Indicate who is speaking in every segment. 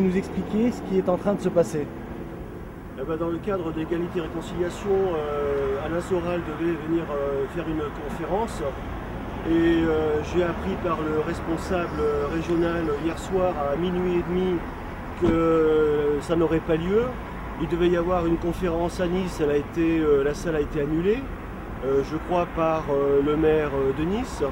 Speaker 1: nous expliquer ce qui est en train de se passer
Speaker 2: eh ben, Dans le cadre d'égalité et réconciliation, euh, Alain Soral devait venir euh, faire une conférence. Et euh, j'ai appris par le responsable régional hier soir à minuit et demi que ça n'aurait pas lieu. Il devait y avoir une conférence à Nice, elle a été, la salle a été annulée, je crois par le maire de Nice.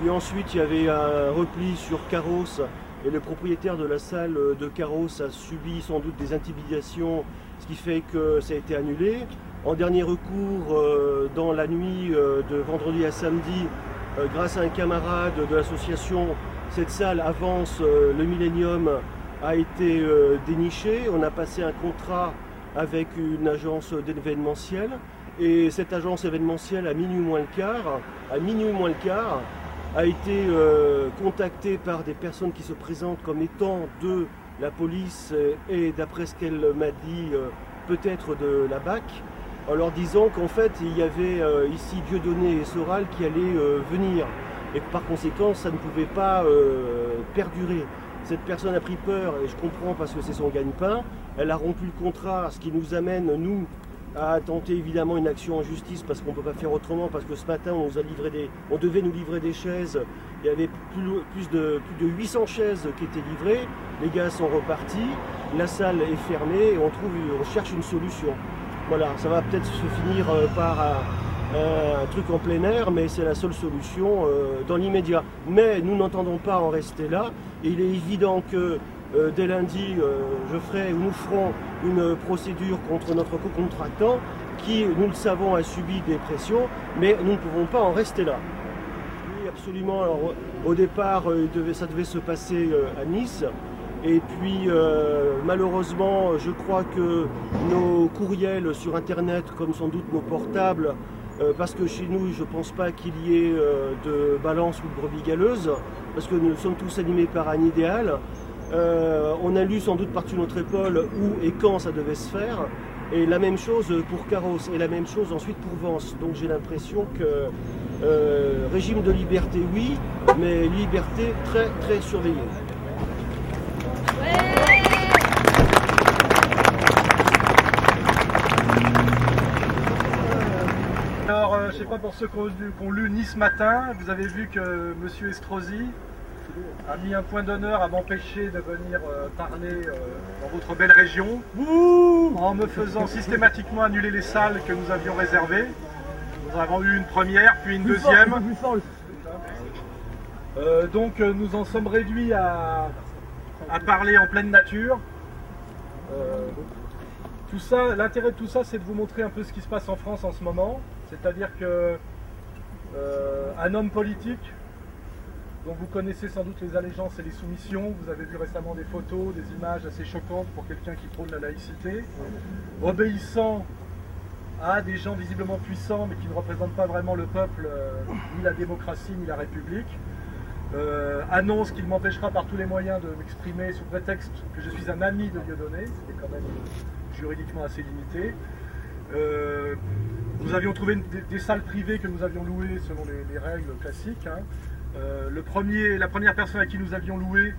Speaker 2: Puis ensuite, il y avait un repli sur Carros et le propriétaire de la salle de Carros a subi sans doute des intimidations, ce qui fait que ça a été annulé. En dernier recours, euh, dans la nuit euh, de vendredi à samedi, euh, grâce à un camarade de l'association, cette salle avance, le Millennium a été déniché. On a passé un contrat avec une agence d'événementiel. Et cette agence événementielle, à minuit moins le quart, à minuit moins le quart, a été euh, contacté par des personnes qui se présentent comme étant de la police euh, et d'après ce qu'elle m'a dit, euh, peut-être de la BAC, en leur disant qu'en fait il y avait ici Dieudonné et Soral qui allaient venir et que par conséquent ça ne pouvait pas perdurer. Cette personne a pris peur et je comprends parce que c'est son gagne-pain. Elle a rompu le contrat, ce qui nous amène, nous, à tenter évidemment une action en justice parce qu'on ne peut pas faire autrement, parce que ce matin on, nous a livré des, on devait nous livrer des chaises, il y avait plus, de, plus de 800 chaises qui étaient livrées, les gars sont repartis, la salle est fermée et on, trouve, on cherche une solution. Voilà, ça va peut-être se finir euh, par un, truc en plein air, mais c'est la seule solution euh, dans l'immédiat. Mais nous n'entendons pas en rester là, et il est évident que euh, dès lundi, euh, je ferai ou nous ferons une procédure contre notre co-contractant qui, nous le savons, a subi des pressions, mais nous ne pouvons pas en rester là. Oui, absolument. Au départ, euh, ça devait se passer à Nice. Et puis, malheureusement, je crois que nos courriels sur Internet, comme sans doute nos portables, parce que chez nous, je ne pense pas qu'il y ait de balance ou de brebis galeuse, parce que nous sommes tous animés par un idéal. Euh, on a lu sans doute par-dessus notre épaule où et quand ça devait se faire. Et la même chose pour Carros et la même chose ensuite pour Vence. Donc j'ai l'impression que euh, régime de liberté, oui, mais liberté très très surveillée.
Speaker 3: Alors, euh, je ne sais pas pour ceux qui ont, lu Nice matin, vous avez vu que M. Estrosi a mis un point d'honneur à m'empêcher de venir euh, parler euh, dans votre belle région, en me faisant systématiquement annuler les salles que nous avions réservées. Nous avons eu une première, puis une deuxième. Euh, donc nous en sommes réduits à, parler en pleine nature. tout ça, l'intérêt de tout ça, c'est de vous montrer un peu ce qui se passe en France en ce moment. C'est-à-dire que un homme politique donc vous connaissez sans doute les allégeances et les soumissions. Vous avez vu récemment des photos, des images assez choquantes pour quelqu'un qui prône la laïcité. Obéissant à des gens visiblement puissants mais qui ne représentent pas vraiment le peuple, euh, ni la démocratie, ni la République. Euh, annonce qu'il m'empêchera par tous les moyens de m'exprimer sous prétexte que je suis un ami de Dieudonné, ce qui est quand même juridiquement assez limité. Euh, nous avions trouvé des, salles privées que nous avions louées selon les, règles classiques. Hein. Euh, le premier, la première personne à qui nous avions loué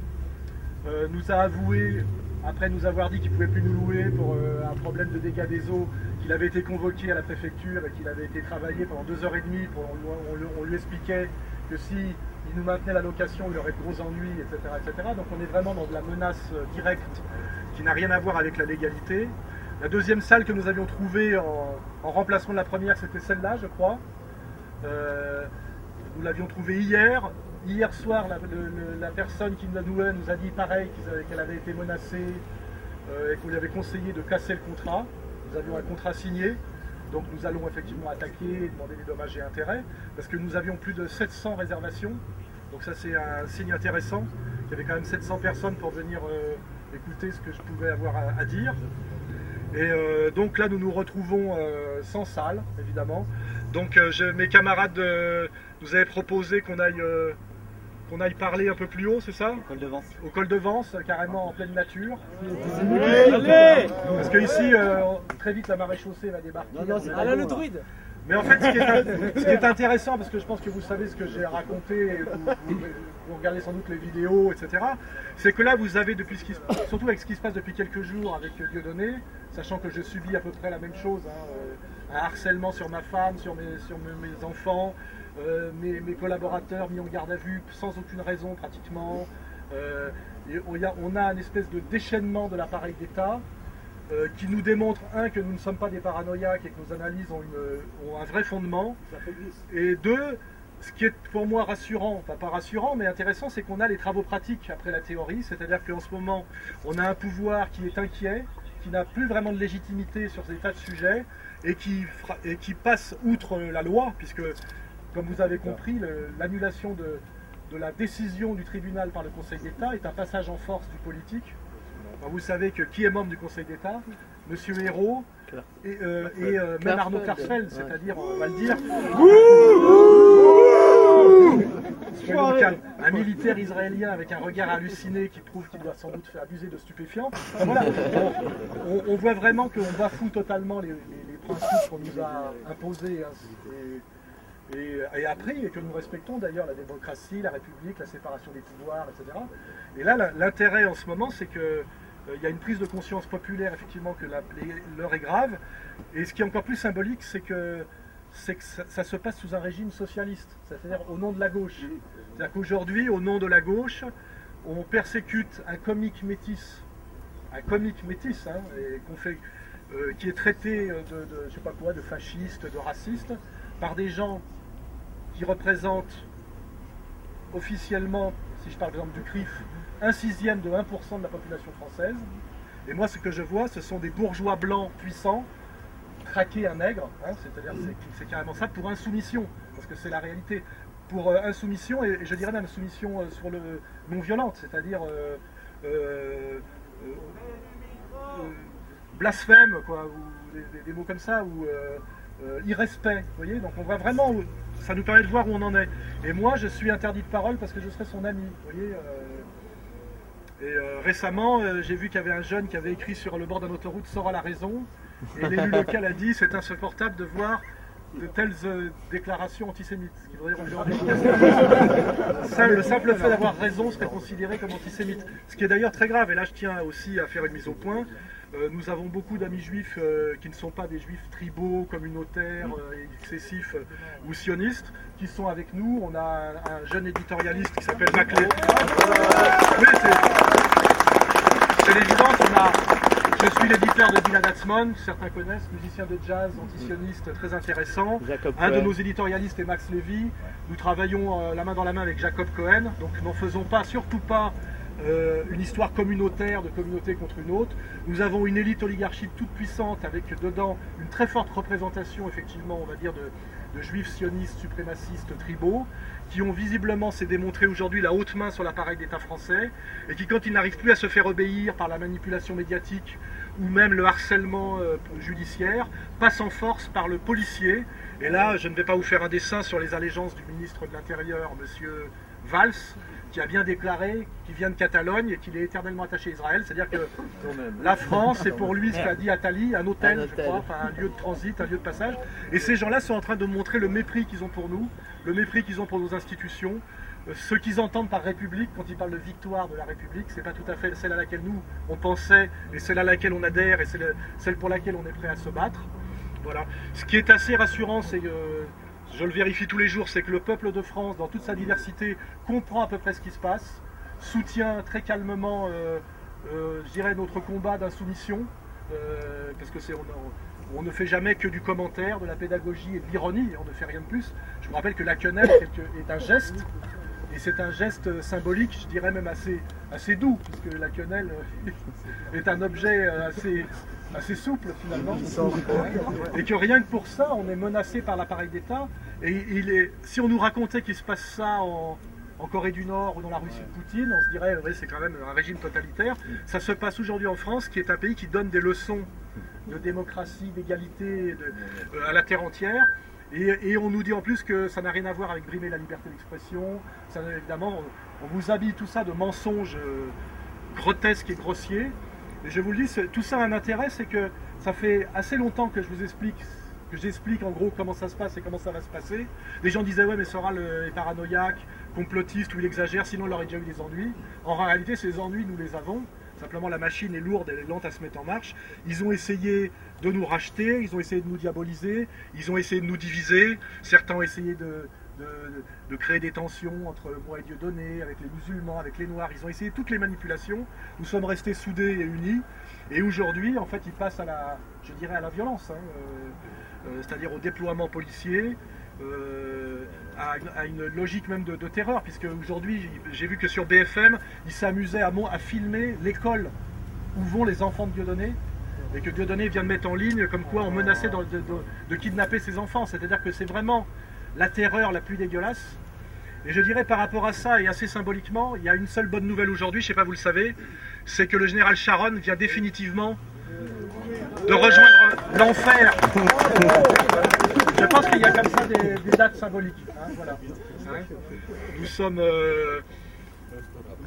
Speaker 3: euh, nous a avoué, après nous avoir dit qu'il ne pouvait plus nous louer pour euh, un problème de dégâts des eaux, qu'il avait été convoqué à la préfecture et qu'il avait été travaillé pendant deux heures et demie. Pour, on, lui expliquait que si il nous maintenait la location, il aurait de gros ennuis, etc., etc. Donc on est vraiment dans de la menace directe qui n'a rien à voir avec la légalité. La deuxième salle que nous avions trouvée en, remplacement de la première, c'était celle-là, je crois. Nous l'avions trouvée hier. Hier soir, la, personne qui nous a loué nous a dit pareil, qu'elle avait été menacée euh, et qu'on lui avait conseillé de casser le contrat. Nous avions un contrat signé. Donc nous allons effectivement attaquer et demander des dommages et intérêts, parce que nous avions plus de 700 réservations. Donc ça c'est un signe intéressant. Il y avait quand même 700 personnes pour venir euh, écouter ce que je pouvais avoir à, dire. Et euh, donc là nous nous retrouvons sans salle, évidemment. Donc mes camarades nous avez proposé qu'on aille, euh, qu'on aille parler un peu plus haut, c'est ça
Speaker 1: Au col de Vence.
Speaker 3: Au col de Vence, carrément en pleine nature.
Speaker 1: Allez
Speaker 3: Parce que ici, euh, très vite, la marée chaussée va débarquer.
Speaker 1: Non, non, c'est pas le druide.
Speaker 3: Mais en fait, ce qui, est, intéressant, parce que je pense que vous savez ce que j'ai raconté, vous, vous, regardez sans doute les vidéos, etc., c'est que là, vous avez, depuis ce qui, surtout avec ce qui se passe depuis quelques jours avec Dieudonné, sachant que je subis à peu près la même chose, hein, euh, un harcèlement sur ma femme, sur mes, sur mes, enfants, euh, mes, collaborateurs mis en garde à vue sans aucune raison pratiquement. Euh, et on, a, on a une espèce de déchaînement de l'appareil d'État. Euh, qui nous démontre, un, que nous ne sommes pas des paranoïaques et que nos analyses ont, un vrai fondement. Et deux, ce qui est pour moi rassurant, enfin pas rassurant, mais intéressant, c'est qu'on a les travaux pratiques après la théorie, c'est-à-dire qu'en ce moment, on a un pouvoir qui est inquiet, qui n'a plus vraiment de légitimité sur ces tas de sujets, et qui, et qui passe outre la loi, puisque, comme vous avez compris, l'annulation de, de la décision du tribunal par le Conseil d'État est un passage en force du politique. Vous savez que qui est membre du Conseil d'État? Monsieur Hérault et, euh, euh, même Arnaud Klarsfeld, c'est-à-dire, on va le dire, un militaire israélien avec un regard halluciné qui prouve qu'il doit sans doute faire abuser de stupéfiants. voilà, on, voit vraiment qu'on bafoue totalement les, principes qu'on nous a imposés. Hein, et, et, après, et que nous respectons d'ailleurs la démocratie, la République, la séparation des pouvoirs, etc. Et là, l'intérêt en ce moment, c'est que euh, il y a une prise de conscience populaire, effectivement, que l'heure est grave. Et ce qui est encore plus symbolique, c'est que, ça, se passe sous un régime socialiste, c'est-à-dire au nom de la gauche. C'est-à-dire qu'aujourd'hui, au nom de la gauche, on persécute un comique métis, un comique métis, hein, fait, euh, qui est traité de, je sais pas quoi, de fasciste, de raciste, par des gens qui représentent officiellement, si je parle par exemple du CRIF, un sixième de 1% de la population française. Et moi, ce que je vois, ce sont des bourgeois blancs puissants traquer un nègre, hein, c'est-à-dire c'est carrément ça, pour insoumission, parce que c'est la réalité. Pour euh, insoumission, et, je dirais même insoumission euh, sur le non-violente, c'est-à-dire euh, blasphème, quoi, ou des, mots comme ça, ou irrespect, vous voyez Donc on voit vraiment, ça nous permet de voir où on en est. Et moi, je suis interdit de parole parce que je serai son ami, vous voyez et euh, récemment, euh, j'ai vu qu'il y avait un jeune qui avait écrit sur le bord d'un autoroute Sort à la raison. Et l'élu local a dit c'est insupportable de voir de telles euh, déclarations antisémites. Ce qui le simple fait d'avoir raison serait considéré comme antisémite. Ce qui est d'ailleurs très grave. Et là, je tiens aussi à faire une mise au point. Nous avons beaucoup d'amis juifs qui ne sont pas des juifs tribaux, communautaires, excessifs ou sionistes, qui sont avec nous. On a un, jeune éditorialiste qui s'appelle Maclé. Oui, c'est l'évident. Je suis l'éditeur de Dylan Atzmon, certains connaissent, musicien de jazz, antisioniste très intéressant. un de nos éditorialistes est Max Lévy. Nous travaillons euh, la main dans la main avec Jacob Cohen. Donc n'en faisons pas, surtout pas euh, une histoire communautaire de communauté contre une autre. Nous avons une élite oligarchique toute puissante avec dedans une très forte représentation, effectivement, on va dire, de, juifs sionistes, suprémacistes, tribaux, qui ont visiblement, s'est démontré aujourd'hui, la haute main sur l'appareil d'État français, et qui, quand ils n'arrivent plus à se faire obéir par la manipulation médiatique ou même le harcèlement euh, judiciaire, passent en force par le policier. Et là, je ne vais pas vous faire un dessin sur les allégeances du ministre de l'Intérieur, M. Valls, qui a bien déclaré qu'il vient de Catalogne et qu'il est éternellement attaché à Israël. C'est-à-dire que la France, c'est pour lui ce qu'a dit Attali, un hôtel, je crois, enfin un lieu de transit, un lieu de passage. Et ces gens-là sont en train de montrer le mépris qu'ils ont pour nous, le mépris qu'ils ont pour nos institutions. Euh, ce qu'ils entendent par République, quand ils parlent de victoire de la République, c'est pas tout à fait celle à laquelle nous on pensait et celle à laquelle on adhère et celle pour laquelle on est prêt à se battre. Voilà. Ce qui est assez rassurant, c'est que je le vérifie tous les jours, c'est que le peuple de France, dans toute sa diversité, comprend à peu près ce qui se passe, soutient très calmement, euh, euh, je dirais, notre combat d'insoumission, euh, parce que c'est on, ne fait jamais que du commentaire, de la pédagogie et de l'ironie, on ne fait rien de plus. Je vous rappelle que la quenelle est, un geste, et c'est un geste symbolique, je dirais même assez, assez doux, puisque la quenelle est un objet assez, assez souple finalement, et que rien que pour ça, on est menacé par l'appareil d'État. Et si on nous racontait qu'il se passe ça en, Corée du Nord ou dans la Russie de Poutine, on se dirait, oui, c'est quand même un régime totalitaire. Ça se passe aujourd'hui en France, qui est un pays qui donne des leçons de démocratie, d'égalité euh, à la terre entière. Et, on nous dit en plus que ça n'a rien à voir avec brimer la liberté d'expression. Évidemment, on, on, vous habille tout ça de mensonges euh, grotesques et grossiers. Je vous le dis, tout ça a un intérêt, c'est que ça fait assez longtemps que je vous explique que j'explique en gros comment ça se passe et comment ça va se passer. Les gens disaient ouais mais Soral est paranoïaque, complotiste ou il exagère, sinon il aurait déjà eu des ennuis. En réalité ces ennuis nous les avons. Simplement la machine est lourde, elle est lente à se mettre en marche. Ils ont essayé de nous racheter, ils ont essayé de nous diaboliser, ils ont essayé de nous diviser. Certains ont essayé de, de, créer des tensions entre moi et Dieudonné, avec les musulmans, avec les noirs. Ils ont essayé toutes les manipulations. Nous sommes restés soudés et unis. Et aujourd'hui, en fait, ils passent à la, je dirais, à la violence, hein, euh, euh, c'est-à-dire au déploiement policier, euh, à, une, logique même de, terreur, puisque aujourd'hui, j'ai vu que sur BFM, ils s'amusaient à, à, filmer l'école où vont les enfants de Dieudonné, et que Dieudonné vient de mettre en ligne comme quoi on menaçait de, de kidnapper ses enfants. C'est-à-dire que c'est vraiment la terreur la plus dégueulasse. Et je dirais par rapport à ça, et assez symboliquement, il y a une seule bonne nouvelle aujourd'hui, je ne sais pas vous le savez, c'est que le général Sharon vient définitivement de rejoindre l'enfer. Je pense qu'il y a comme ça des, dates symboliques. Hein, nous sommes... Euh,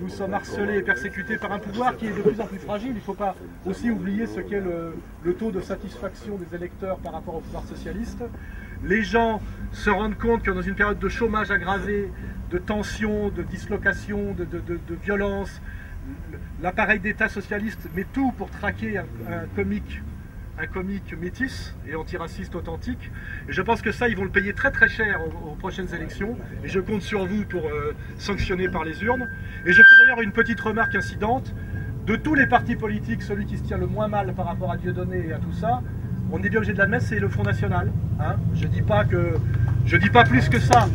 Speaker 3: nous sommes harcelés et persécutés par un pouvoir qui est de plus en plus fragile. Il ne faut pas aussi oublier ce qu'est le, taux de satisfaction des électeurs par rapport au pouvoir socialiste. Les gens se rendent compte que dans une période de chômage aggravé, de tension, de dislocation, de, violence, l'appareil d'État socialiste met tout pour traquer un, comique un comique métis et antiraciste authentique. Et je pense que ça, ils vont le payer très très cher aux, prochaines élections. Et je compte sur vous pour euh, sanctionner par les urnes. Et je fais d'ailleurs une petite remarque incidente. De tous les partis politiques, celui qui se tient le moins mal par rapport à Dieudonné et à tout ça, on est bien obligé de l'admettre, c'est le Front National. Hein. je dis dis pas plus que ça.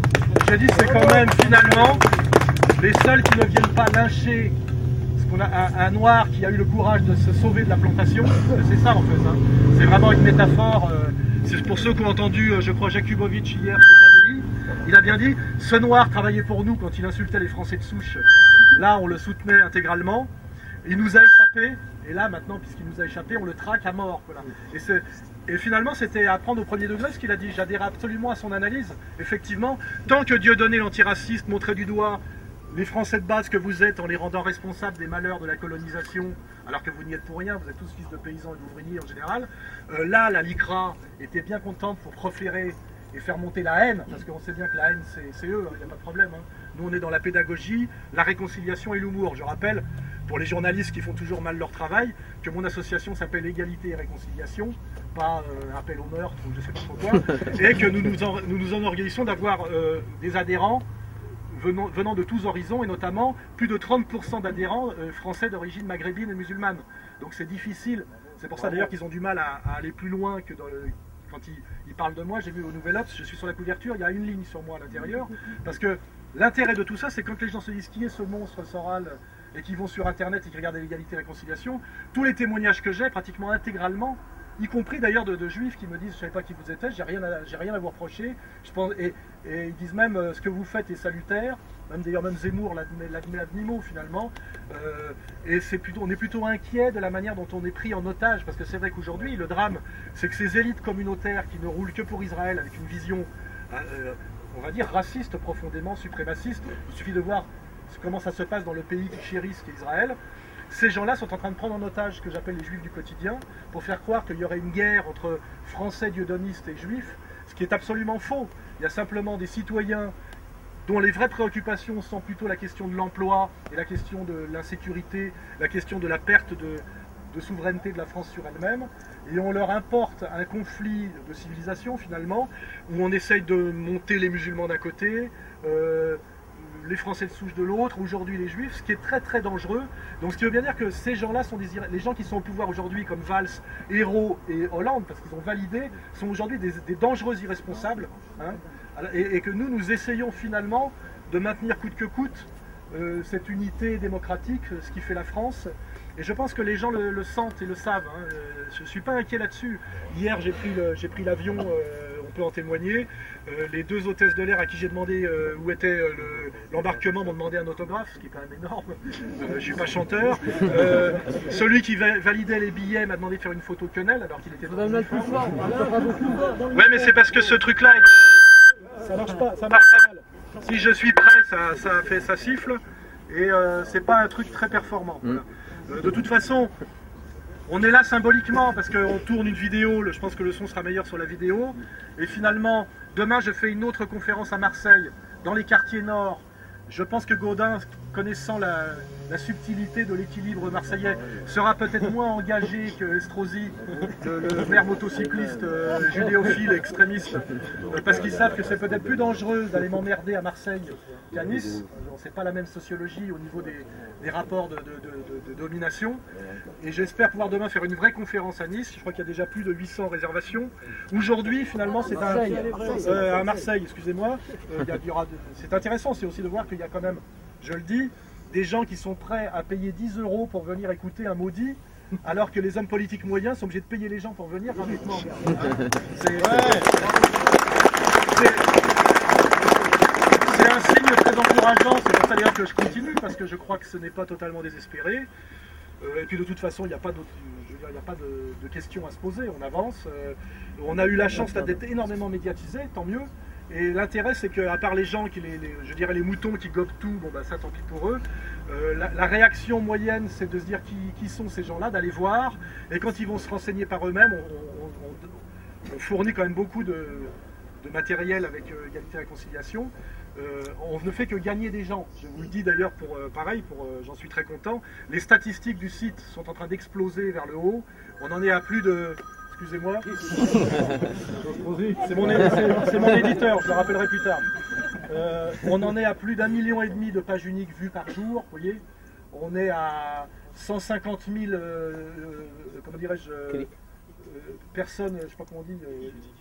Speaker 3: Je dis c'est quand même finalement les seuls qui ne viennent pas lyncher a un, noir qui a eu le courage de se sauver de la plantation. C'est ça en fait. Hein. C'est vraiment une métaphore. Euh, c'est pour ceux qui ont entendu, euh, je crois, Jakubovic hier il a bien dit, ce noir travaillait pour nous quand il insultait les Français de souche. Là, on le soutenait intégralement. Il nous a échappé, et là, maintenant, puisqu'il nous a échappé, on le traque à mort. Et, finalement, c'était à prendre au premier degré ce qu'il a dit. J'adhère absolument à son analyse. Effectivement, tant que Dieu donnait l'antiraciste, montrait du doigt les Français de base que vous êtes en les rendant responsables des malheurs de la colonisation, alors que vous n'y êtes pour rien, vous êtes tous fils de paysans et d'ouvriers en général. Euh, là, la LICRA était bien contente pour proférer et faire monter la haine, parce qu'on sait bien que la haine, c'est eux, hein, il n'y a pas de problème. Hein. Nous, on est dans la pédagogie, la réconciliation et l'humour. Je rappelle, pour les journalistes qui font toujours mal leur travail, que mon association s'appelle Égalité et Réconciliation, pas euh, appel au meurtre ou je sais pas trop quoi, et que nous nous, nous, nous enorgueillissons d'avoir euh, des adhérents venant, venant, de tous horizons, et notamment plus de 30% d'adhérents euh, français d'origine maghrébine et musulmane. Donc c'est difficile, c'est pour ça d'ailleurs qu'ils ont du mal à, à, aller plus loin que dans le, quand il, parle de moi, j'ai vu au Nouvel Obs, je suis sur la couverture, il y a une ligne sur moi à l'intérieur, parce que l'intérêt de tout ça, c'est quand les gens se disent qui est ce monstre Soral et qui vont sur Internet et qui regardent l'égalité et réconciliation, tous les témoignages que j'ai, pratiquement intégralement, y compris d'ailleurs de, juifs qui me disent je ne savais pas qui vous étiez, j'ai rien, à, rien à vous reprocher, je pense, et, ils disent même euh, ce que vous faites est salutaire, même d'ailleurs même Zemmour l'admet finalement, euh, et plutôt, on est plutôt inquiet de la manière dont on est pris en otage, parce que c'est vrai qu'aujourd'hui le drame, c'est que ces élites communautaires qui ne roulent que pour Israël avec une vision, euh, on va dire raciste profondément, suprémaciste, il suffit de voir comment ça se passe dans le pays qui chérissent, qui est Israël, ces gens-là sont en train de prendre en otage ce que j'appelle les juifs du quotidien pour faire croire qu'il y aurait une guerre entre français dieudonistes et juifs, ce qui est absolument faux. Il y a simplement des citoyens dont les vraies préoccupations sont plutôt la question de l'emploi et la question de l'insécurité, la question de la perte de, souveraineté de la France sur elle-même, et on leur importe un conflit de civilisation finalement, où on essaye de monter les musulmans d'un côté, euh, les Français de souche de l'autre, aujourd'hui les Juifs, ce qui est très très dangereux. Donc ce qui veut bien dire que ces gens-là sont des les gens qui sont au pouvoir aujourd'hui, comme Valls, Hérault et Hollande, parce qu'ils ont validé, sont aujourd'hui des, dangereux irresponsables, hein. et, que nous, nous essayons finalement de maintenir coûte que coûte euh, cette unité démocratique, ce qui fait la France. Et je pense que les gens le, sentent et le savent. Hein. Euh, je ne suis pas inquiet là-dessus. Hier, j'ai pris l'avion. Euh, peut en témoigner. Euh, les deux hôtesses de l'air à qui j'ai demandé euh, où était euh, l'embarquement m'ont demandé un autographe, ce qui est quand même énorme. je suis pas chanteur. celui qui validait les billets m'a demandé de faire une photo de quenelle alors qu'il était dans Ouais, mais c'est parce que ce truc-là, ça marche pas, ça marche pas mal. Si je suis prêt, ça, ça fait, ça siffle, et c'est pas un truc très performant. Mm. de toute façon, On est là symboliquement parce qu'on tourne une vidéo, je pense que le son sera meilleur sur la vidéo. Et finalement, demain je fais une autre conférence à Marseille, dans les quartiers nord. Je pense que Gaudin, connaissant la, subtilité de l'équilibre marseillais, sera peut-être moins engagé que Estrosi, le, maire motocycliste euh, judéophile extrémiste, euh, parce qu'ils savent que c'est peut-être plus dangereux d'aller m'emmerder à Marseille qu'à Nice. C'est pas la même sociologie au niveau des, rapports de, domination. Et j'espère pouvoir demain faire une vraie conférence à Nice. Je crois qu'il y a déjà plus de 800 réservations. Aujourd'hui, finalement, c'est un, euh, à Marseille, excusez-moi. c'est intéressant, c'est aussi de voir qu'il y a quand même, je le dis, des gens qui sont prêts à payer 10 euros pour venir écouter un maudit, alors que les hommes politiques moyens sont obligés de payer les gens pour venir gratuitement. C'est un signe très encourageant, c'est pour ça d'ailleurs que je continue, parce que je crois que ce n'est pas totalement désespéré. Euh, et puis de toute façon, il n'y a pas, a pas de, questions à se poser, on avance. Euh, on a eu la chance d'être énormément médiatisé, tant mieux. Et l'intérêt, c'est qu'à part les gens, qui, les, je dirais les moutons qui gobent tout, bon bah ça tant pis pour eux, euh, la, réaction moyenne, c'est de se dire qui, sont ces gens-là, d'aller voir, et quand ils vont se renseigner par eux-mêmes, on, fournit quand même beaucoup de, matériel avec euh, égalité et réconciliation. Euh, on ne fait que gagner des gens. Je vous le dis d'ailleurs pour pareil, pour j'en suis très content. Les statistiques du site sont en train d'exploser vers le haut. On en est à plus de Excusez-moi. C'est mon, éditeur, je le rappellerai plus tard. Euh, on en est à plus d'un million et demi de pages uniques vues par jour, vous voyez. On est à 150 000, euh, euh, comment dirais-je, personnes, je sais pas comment on dit,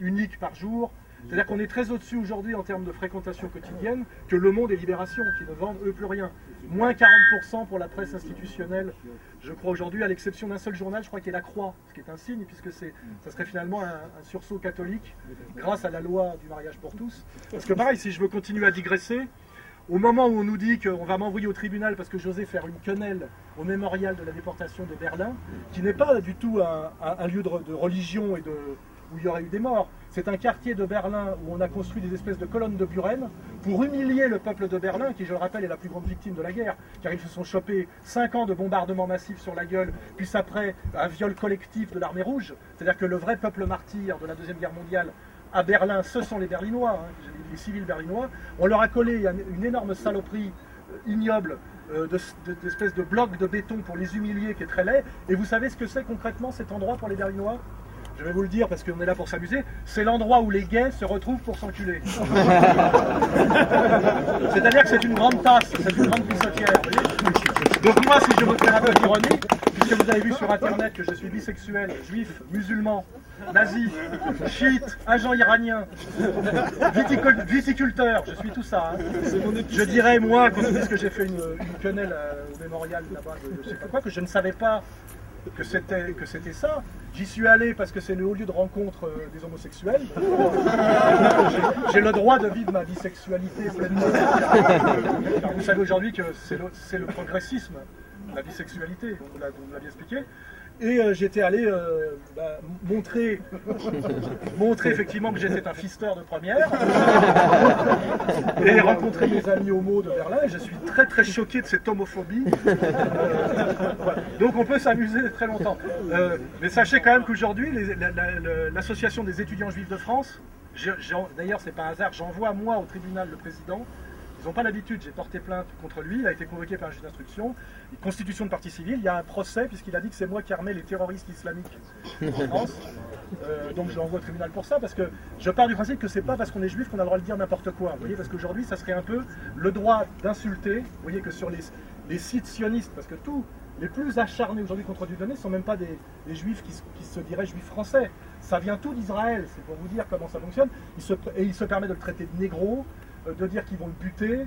Speaker 3: uniques par jour. C'est-à-dire qu'on est très au-dessus aujourd'hui en termes de fréquentation quotidienne que Le Monde et Libération, qui ne vendent eux plus rien. Moins 40% pour la presse institutionnelle, je crois aujourd'hui, à l'exception d'un seul journal, je crois qu'il est La Croix, ce qui est un signe, puisque ça serait finalement un, sursaut catholique grâce à la loi du mariage pour tous. Parce que pareil, si je veux continuer à digresser, au moment où on nous dit qu'on va m'envoyer au tribunal parce que j'osais faire une quenelle au mémorial de la déportation de Berlin, qui n'est pas du tout un, lieu de religion et où il y aurait eu des morts. C'est un quartier de Berlin où on a construit des espèces de colonnes de Buren pour humilier le peuple de Berlin, qui, je le rappelle, est la plus grande victime de la guerre, car ils se sont chopés 5 ans de bombardements massifs sur la gueule, puis après un viol collectif de l'armée rouge. C'est-à-dire que le vrai peuple martyr de la Deuxième Guerre mondiale à Berlin, ce sont les Berlinois, hein, les civils berlinois. On leur a collé une énorme saloperie euh, ignoble euh, d'espèces de, de blocs de béton pour les humilier, qui est très laid. Et vous savez ce que c'est concrètement cet endroit pour les Berlinois? Je vais vous le dire parce qu'on est là pour s'amuser, c'est l'endroit où les gays se retrouvent pour s'enculer. C'est-à-dire que c'est une grande tasse, c'est une grande pissotière. Donc moi, si je veux faire un peu d'ironie, puisque vous avez vu sur Internet que je suis bisexuel, juif, musulman, nazi, chiite, agent iranien, viticulteur, je suis tout ça. Hein. Je dirais, moi, quand on dit que j'ai fait une, quenelle euh, au mémorial là-bas, je sais pas quoi, que je ne savais pas que c'était que c'était ça. J'y suis allé parce que c'est le haut lieu de rencontre euh, des homosexuels. J'ai le droit de vivre ma bisexualité pleinement. vous savez aujourd'hui que c'est le, progressisme, la bisexualité, on vous l'a bien expliqué. Et euh, j'étais allé euh, bah, montrer, montrer effectivement que j'étais un fisteur de première et rencontrer mes amis homo de Berlin. Et je suis très très choqué de cette homophobie. Donc on peut s'amuser très longtemps. Euh, mais sachez quand même qu'aujourd'hui, l'association des étudiants juifs de France, d'ailleurs c'est pas un hasard, j'envoie moi au tribunal le président ils n'ont pas l'habitude, j'ai porté plainte contre lui, il a été convoqué par un juge d'instruction, constitution de partie civile, il y a un procès puisqu'il a dit que c'est moi qui armais les terroristes islamiques en France. Euh, donc je l'envoie au tribunal pour ça, parce que je pars du principe que c'est pas parce qu'on est juif qu'on a le droit de dire n'importe quoi. Vous voyez, parce qu'aujourd'hui, ça serait un peu le droit d'insulter. Vous voyez que sur les, sites sionistes, parce que tous les plus acharnés aujourd'hui contre du ne sont même pas des, juifs qui, se diraient juifs français. Ça vient tout d'Israël, c'est pour vous dire comment ça fonctionne. et il se permet de le traiter de négro, de dire qu'ils vont le buter.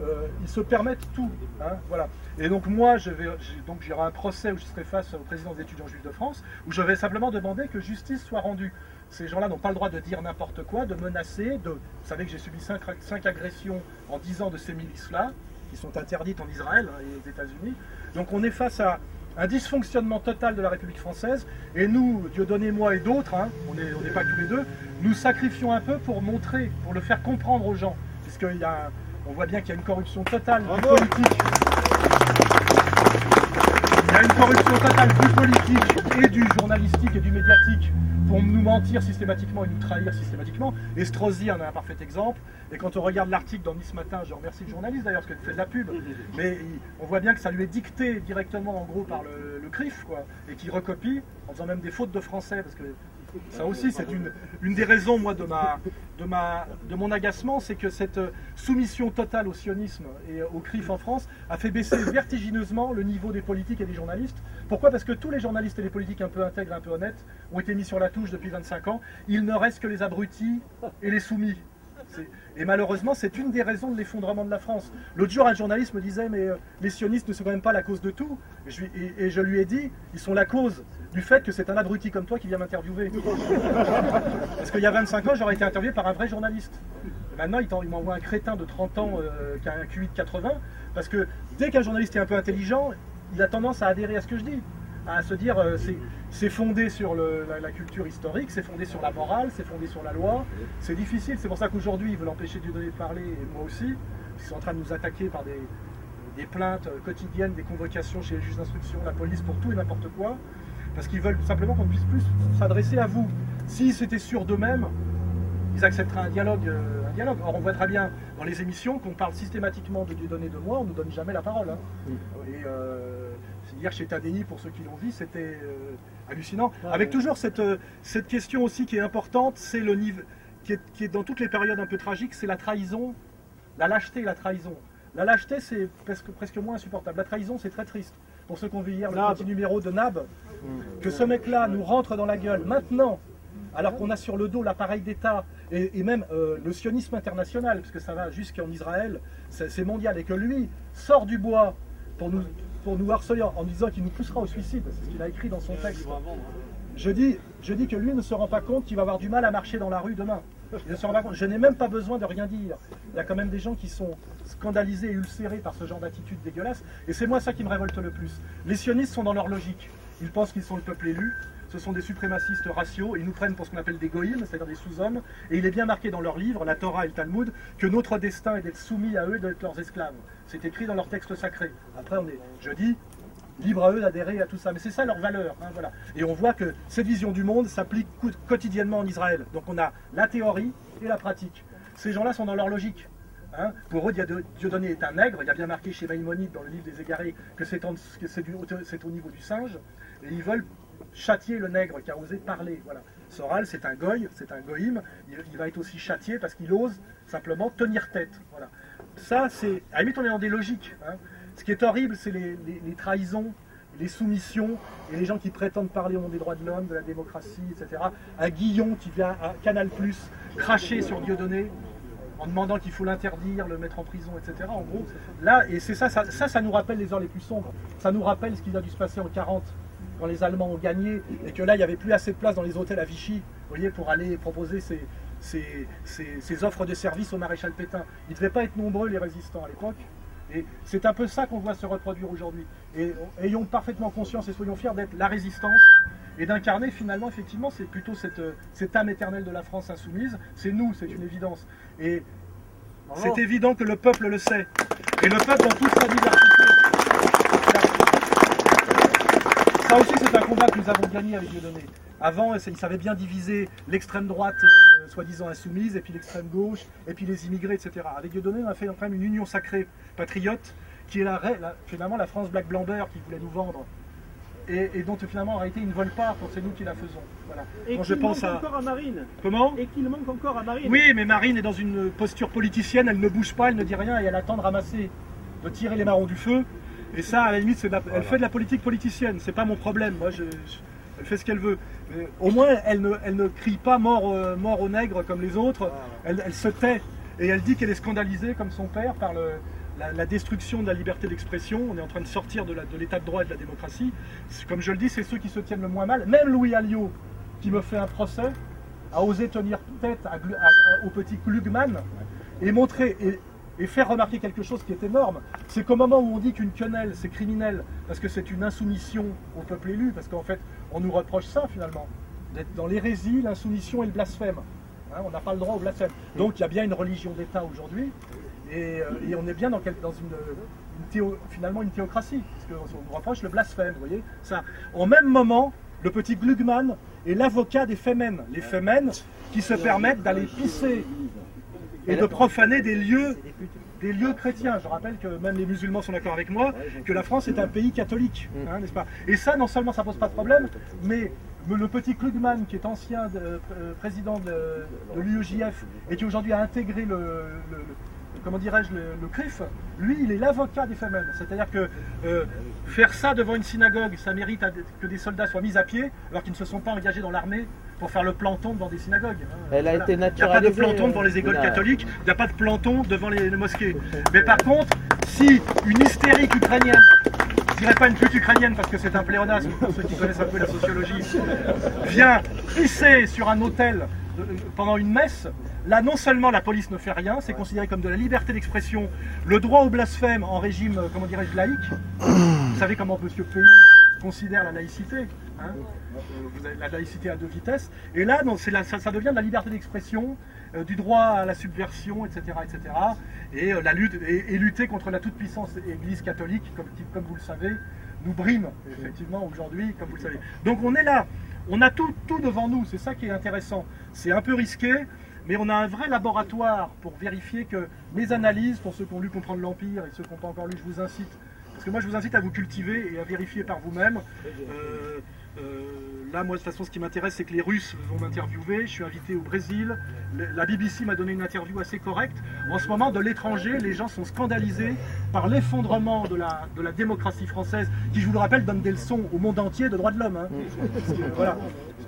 Speaker 3: Euh, ils se permettent tout. Hein, voilà. Et donc moi, je vais, donc j'aurai un procès où je serai face au président des étudiants juifs de France, où je vais simplement demander que justice soit rendue. Ces gens-là n'ont pas le droit de dire n'importe quoi, de menacer. De, vous savez que j'ai subi cinq, agressions en 10 ans de ces milices-là, qui sont interdites en Israël hein, et aux États-Unis. Donc on est face à un dysfonctionnement total de la République française. Et nous, Dieudonné, moi et d'autres, hein, on n'est pas tous les deux, nous sacrifions un peu pour montrer, pour le faire comprendre aux gens on voit bien qu'il y a une corruption totale politique. y a une corruption totale du politique et du journalistique et du médiatique pour nous mentir systématiquement et nous trahir systématiquement. Et Strozzi en a un parfait exemple. Et quand on regarde l'article dans Nice Matin, je remercie le journaliste d'ailleurs parce qu'il fait de la pub, mais on voit bien que ça lui est dicté directement en gros par le, le CRIF, quoi, et qu'il recopie en faisant même des fautes de français parce que ça aussi, c'est une, des raisons, de, de, mon agacement, c'est que cette soumission totale au sionisme et au CRIF en France a fait baisser vertigineusement le niveau des politiques et des journalistes. Pourquoi? Parce que tous les journalistes et les politiques un peu intègres, un peu honnêtes, ont été mis sur la touche depuis 25 ans. Il ne reste que les abrutis et les soumis. Et malheureusement, c'est une des raisons de l'effondrement de la France. L'autre jour, un journaliste me disait, mais euh, les sionistes ne sont quand même pas la cause de tout. Et je, et je lui ai dit, ils sont la cause du fait que c'est un abruti comme toi qui vient m'interviewer. Parce qu'il y a 25 ans, j'aurais été interviewé par un vrai journaliste. maintenant, il m'envoie un crétin de 30 ans euh, qui a un QI de 80, parce que dès qu'un journaliste est un peu intelligent, il a tendance à adhérer à ce que je dis à se dire euh, c'est fondé sur la, culture historique, c'est fondé sur la morale, c'est fondé sur la loi. C'est difficile, c'est pour ça qu'aujourd'hui ils veulent empêcher donner de parler, et moi aussi. Ils sont en train de nous attaquer par des, des plaintes quotidiennes, des convocations chez les juges d'instruction, la police pour tout et n'importe quoi, parce qu'ils veulent simplement qu'on puisse plus s'adresser à vous. S'ils étaient sûrs d'eux-mêmes, ils accepteraient un dialogue, euh, un dialogue. Or, on voit très bien dans les émissions qu'on parle systématiquement de donner de moi, on ne nous donne jamais la parole. Hein. Et, euh, hier chez Tadei, pour ceux qui l'ont vu, c'était euh, hallucinant. Ah, Avec toujours cette, euh, cette question aussi qui est importante, c'est le niveau, qui est, dans toutes les périodes un peu tragiques, c'est la trahison, la lâcheté et la trahison. La lâcheté, c'est presque, presque moins insupportable. La trahison, c'est très triste. Pour ceux qui ont vu hier le petit numéro de Nab, mm. que ce mec-là nous rentre dans la gueule maintenant, alors qu'on a sur le dos l'appareil d'État et, même euh, le sionisme international, parce que ça va jusqu'en Israël, c'est mondial, et que lui sort du bois pour nous, pour nous harceler en disant qu'il nous poussera au suicide, c'est ce qu'il a écrit dans son texte. Je dis, je dis que lui ne se rend pas compte qu'il va avoir du mal à marcher dans la rue demain. Il ne se rend pas compte. Je n'ai même pas besoin de rien dire. Il y a quand même des gens qui sont scandalisés et ulcérés par ce genre d'attitude dégueulasse. Et c'est moi ça qui me révolte le plus. Les sionistes sont dans leur logique. Ils pensent qu'ils sont le peuple élu. Ce sont des suprémacistes raciaux. Ils nous prennent pour ce qu'on appelle des goïms, c'est-à-dire des sous-hommes. Et il est bien marqué dans leur livre, la Torah et le Talmud, que notre destin est d'être soumis à eux d'être leurs esclaves. C'est écrit dans leur texte sacré. Après, on est, je dis, libre à eux d'adhérer à tout ça. Mais c'est ça leur valeur. Hein, voilà. Et on voit que cette vision du monde s'applique quotidiennement en Israël. Donc on a la théorie et la pratique. Ces gens-là sont dans leur logique. Hein. Pour eux, Dieudonné est un nègre. Il y a bien marqué chez Maïmonide dans le livre des Égarés que c'est au niveau du singe. Et ils veulent châtier le nègre qui a osé parler. Voilà. Soral, c'est un goy, c'est un goïm. Il, va être aussi châtié parce qu'il ose simplement tenir tête. Voilà ça, c'est. À la limite, on est dans des logiques. Hein. Ce qui est horrible, c'est les, trahisons, les soumissions, et les gens qui prétendent parler au nom des droits de l'homme, de la démocratie, etc. Un Guillon qui vient à Canal cracher sur Dieudonné en demandant qu'il faut l'interdire, le mettre en prison, etc. En gros, là, et c'est ça, ça, ça, nous rappelle les heures les plus sombres. Ça nous rappelle ce qui a dû se passer en 40, quand les Allemands ont gagné, et que là, il n'y avait plus assez de place dans les hôtels à Vichy, vous voyez, pour aller proposer ces, ces, offres de services au maréchal Pétain. Ils ne devaient pas être nombreux, les résistants, à l'époque. Et c'est un peu ça qu'on voit se reproduire aujourd'hui. Et ayons parfaitement conscience et soyons fiers d'être la résistance et d'incarner finalement, effectivement, c'est plutôt cette, cette, âme éternelle de la France insoumise. C'est nous, c'est une évidence. Et c'est évident que le peuple le sait. Et le peuple dans toute sa diversité. Ça aussi, c'est un combat que nous avons gagné avec Dieudonné. Avant, il savait bien diviser l'extrême droite euh, soi-disant insoumise, et puis l'extrême gauche, et puis les immigrés, etc. Avec Dieudonné, on a fait quand même une union sacrée patriote, qui est la, finalement la France Black Blamber qui voulait nous vendre. Et, dont finalement en réalité ils ne volent pas quand c'est nous qui la faisons. Voilà.
Speaker 4: Et qu'il manque encore à Marine.
Speaker 3: Comment
Speaker 4: Et qu'il manque encore à Marine.
Speaker 3: Oui, mais Marine est dans une posture politicienne, elle ne bouge pas, elle ne dit rien et elle attend de ramasser, de tirer les marrons du feu. Et ça, à la limite, elle fait de la politique politicienne, c'est pas mon problème. Moi, je elle fait ce qu'elle veut. au moins, elle ne, elle ne crie pas mort, euh, mort aux nègres comme les autres. Elle, se tait et elle dit qu'elle est scandalisée comme son père par la, destruction de la liberté d'expression. On est en train de sortir de l'état de, droit et de la démocratie. Comme je le dis, c'est ceux qui se tiennent le moins mal. Même Louis Alliot, qui me fait un procès, a osé tenir tête au petit Klugman et montrer, et faire remarquer quelque chose qui est énorme, c'est qu'au moment où on dit qu'une quenelle c'est criminel parce que c'est une insoumission au peuple élu, parce qu'en fait on nous reproche ça finalement, d'être dans l'hérésie, l'insoumission et le blasphème. Hein, on n'a pas le droit au blasphème. Donc il y a bien une religion d'État aujourd'hui, Et, on est bien dans, une, théocratie, parce qu'on reproche le blasphème, vous voyez ça. En même moment, le petit Glugman est l'avocat des Femen. Les Femen qui se permettent d'aller pisser et de profaner des lieux, des lieux chrétiens. Je rappelle que même les musulmans sont d'accord avec moi, que la France est un pays catholique, mm. hein, n'est-ce pas? Et ça, non seulement ça pose pas de problème, mais le petit Klugman, qui est ancien euh, président de, l'UEJF et qui aujourd'hui a intégré le comment dirais-je, le, CRIF, lui, il est l'avocat des femmes. C'est-à-dire que euh, faire ça devant une synagogue, ça mérite que des soldats soient mis à pied, alors qu'ils ne se sont pas engagés dans l'armée pour faire le planton devant des synagoes.
Speaker 5: Elle a été naturalisée.
Speaker 3: Il n'y a pas de planton devant les écoles catholiques, il n'y a pas de planton devant les, mosquées. Mais par contre, si une hystérique ukrainienne je dirais pas une pute ukrainienne parce que c'est un pléonasme pour ceux qui connaissent un peu la sociologie, vient pisser sur un hôtel pendant une messe, là non seulement la police ne fait rien, c'est considéré comme de la liberté d'expression, le droit au blasphème en régime, euh, comment dirais-je, laïque. Vous savez comment M. Péon considère la laïcité. Hein euh, la laïcité à deux vitesses. Et là, non, ça, ça, devient de la liberté d'expression, euh, du droit à la subversion, etc. etc. Et, la lutte, et, lutter contre la toute-puissance Église catholique, comme, comme vous le savez, nous brime, effectivement, aujourd'hui, comme vous le savez. Donc on est là. On a tout, tout devant nous, c'est ça qui est intéressant. C'est un peu risqué, mais on a un vrai laboratoire pour vérifier que mes analyses, pour ceux qui ont lu Comprendre l'Empire et ceux qui n'ont pas encore lu, je vous incite, parce que moi je vous incite à vous cultiver et à vérifier par vous-même. Euh, euh, là, moi, de toute façon, ce qui m'intéresse, c'est que les Russes vont m'interviewer. Je suis invité au Brésil. La BBC m'a donné une interview assez correcte. En ce moment, de l'étranger, les gens sont scandalisés par l'effondrement de la, démocratie française, qui, je vous le rappelle, donne des leçons au monde entier de droits de l'homme. Hein. voilà.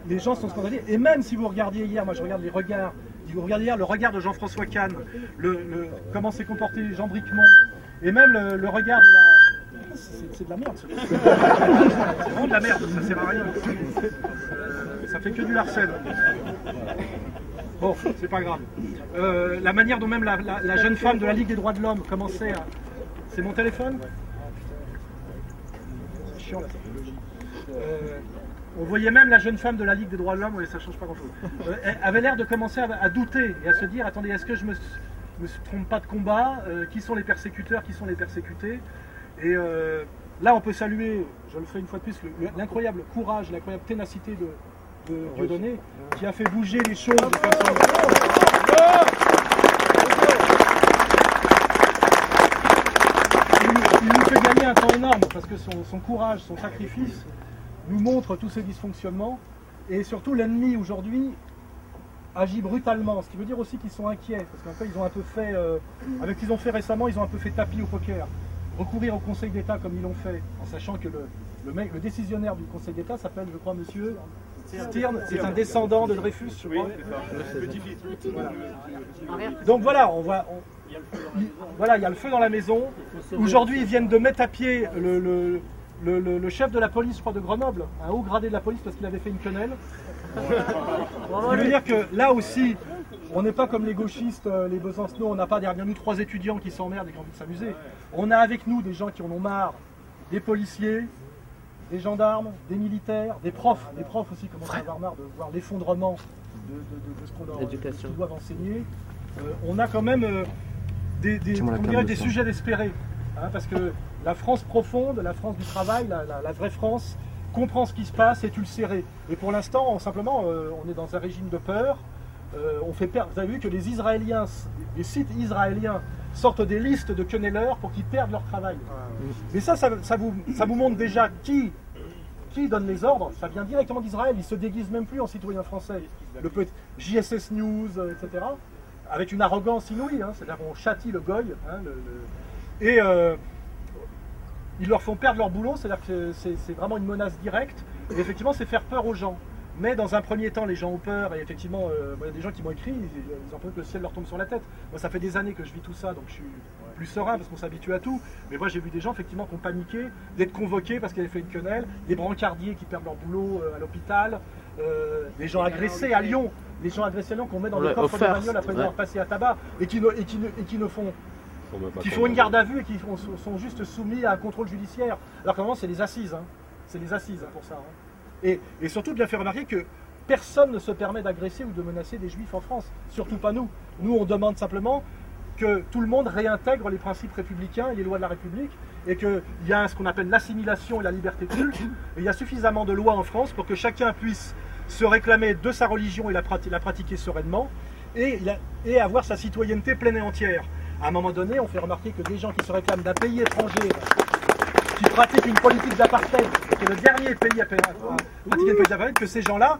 Speaker 3: Les gens sont scandalisés. Et même si vous regardiez hier, moi je regarde les regards, si vous regardiez hier le regard de Jean-François Kahn, le, comment s'est comporté Jean Bricmont, et même le regard de la c'est de la merde. c'est vraiment de la merde, ça sert à rien. Euh, ça fait que du Larsen. Bon, c'est pas grave. Euh, la manière dont même la, jeune femme de la Ligue des droits de l'homme commençait à. C'est mon téléphone? C'est chiant la technologie. Euh, on voyait même la jeune femme de la Ligue des droits de l'homme, ouais, ça change pas grand chose. elle avait l'air de commencer à, douter et à se dire attendez, est-ce que je me, me trompe pas de combat? Qui sont les persécuteurs? Qui sont les persécutés? Et euh, là, on peut saluer, je le fais une fois de plus, l'incroyable courage, l'incroyable ténacité de, de Dieudonné, qui a fait bouger les choses de façon... Il, nous fait gagner un temps énorme parce que son, courage, son sacrifice nous montre tous ces dysfonctionnements. Et surtout l'ennemi aujourd'hui agit brutalement, ce qui veut dire aussi qu'ils sont inquiets parce qu'en fait ils ont un peu fait, euh, avec ce qu'ils ont fait récemment, ils ont un peu fait tapis au poker recourir au Conseil d'État comme ils l'ont fait, en sachant que le, le, décisionnaire du Conseil d'État s'appelle, je crois, monsieur Stirn, c'est un descendant de Dreyfus, je crois. Donc voilà, on voit. voilà, il y a le feu dans la maison. Aujourd'hui, ils viennent de mettre à pied le, le, chef de la police, je crois, de Grenoble, un haut gradé de la police parce qu'il avait fait une quenelle. Ce qui veut dire que là aussi, on n'est pas comme les gauchistes, euh, les Besancenot, on n'a pas derrière nous trois étudiants qui s'emmerdent et qui ont envie de s'amuser. On a avec nous des gens qui en ont marre, des policiers, des gendarmes, des militaires, des profs, des profs aussi commencent à avoir marre de voir l'effondrement de, ce qu'on qu'ils doivent enseigner. Euh, on a quand même euh, des, des, sujets d'espérer, hein, parce que la France profonde, la France du travail, la, vraie France, comprend ce qui se passe et tu le serré. Et pour l'instant, simplement, on est dans un régime de peur. Euh, on fait perdre. Vous avez vu que les Israéliens, les sites israéliens sortent des listes de quenelleurs pour qu'ils perdent leur travail. Mais ça, ça, vous, ça vous montre déjà qui, qui donne les ordres. Ça vient directement d'Israël. Ils se déguisent même plus en citoyens français. Le JSS News, euh, etc. Avec une arrogance inouïe. Hein. C'est-à-dire qu'on châtie le goy. Hein, et euh, ils leur font perdre leur boulot. C'est-à-dire que c'est vraiment une menace directe. Et effectivement, c'est faire peur aux gens. Mais dans un premier temps, les gens ont peur, et effectivement, euh, il y a des gens qui m'ont écrit, ils, ont peur que le ciel leur tombe sur la tête. Moi, ça fait des années que je vis tout ça, donc je suis plus serein parce qu'on s'habitue à tout. Mais moi, j'ai vu des gens, effectivement, qui ont paniqué, d'être convoqués parce qu'ils avaient fait une quenelle, des brancardiers qui perdent leur boulot euh, à l'hôpital, euh, des gens agressés à Lyon, des gens agressés à Lyon qu'on met dans le coffre de bagnole après avoir passé à tabac, et qui ne, et qui et qui ne font qui font une garde à vue et qui sont juste soumis à un contrôle judiciaire. Alors que c'est les assises, hein. c'est les assises hein, pour ça. Hein. Et, surtout bien faire remarquer que personne ne se permet d'agresser ou de menacer des juifs en France, surtout pas nous. Nous, on demande simplement que tout le monde réintègre les principes républicains et les lois de la République, et qu'il y a ce qu'on appelle l'assimilation et la liberté de culte. Et il y a suffisamment de lois en France pour que chacun puisse se réclamer de sa religion et la, pratiquer sereinement, et, et avoir sa citoyenneté pleine et entière. À un moment donné, on fait remarquer que des gens qui se réclament d'un pays étranger, qui pratiquent une politique d'apartheid, qui est le dernier pays à pratiquer une politique d'apartheid, que ces gens-là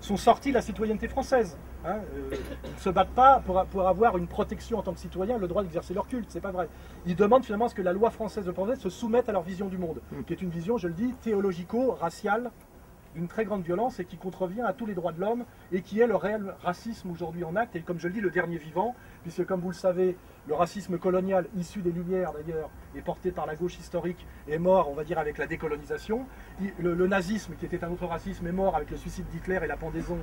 Speaker 3: sont sortis de la citoyenneté française. Hein, euh, ils ne se battent pas pour, avoir une protection en tant que citoyen, le droit d'exercer leur culte, c'est pas vrai. Ils demandent finalement à ce que la loi française de français se soumette à leur vision du monde, qui est une vision, je le dis, théologico-raciale, d'une très grande violence et qui contrevient à tous les droits de l'homme et qui est le réel racisme aujourd'hui en acte et comme je le dis le dernier vivant puisque comme vous le savez le racisme colonial issu des Lumières d'ailleurs et porté par la gauche historique est mort on va dire avec la décolonisation le, nazisme qui était un autre racisme est mort avec le suicide d'Hitler et la pendaison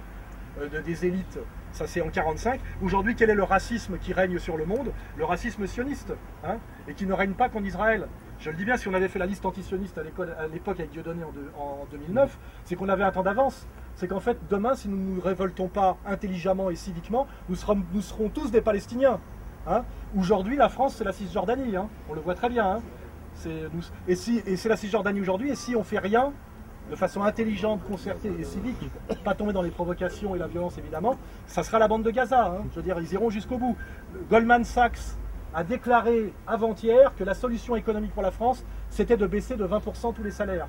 Speaker 3: euh, de, des élites, ça c'est en 45. Aujourd'hui, quel est le racisme qui règne sur le monde? Le racisme sioniste, hein, et qui ne règne pas qu'en Israël. Je le dis bien, si on avait fait la liste antisioniste à l'époque avec Dieudonné en, en 2009, c'est qu'on avait un temps d'avance. C'est qu'en fait, demain, si nous ne nous révoltons pas intelligemment et civiquement, nous serons, tous des Palestiniens. Hein. aujourd'hui, la France, c'est la Cisjordanie. Hein. on le voit très bien. Hein. et, si, c'est la Cisjordanie aujourd'hui. Et si on fait rien, de façon intelligente, concertée et civique, pas tomber dans les provocations et la violence évidemment, ça sera la bande de Gaza. Je veux dire, ils iront jusqu'au bout. Goldman Sachs a déclaré avant-hier que la solution économique pour la France, c'était de baisser de 20% tous les salaires.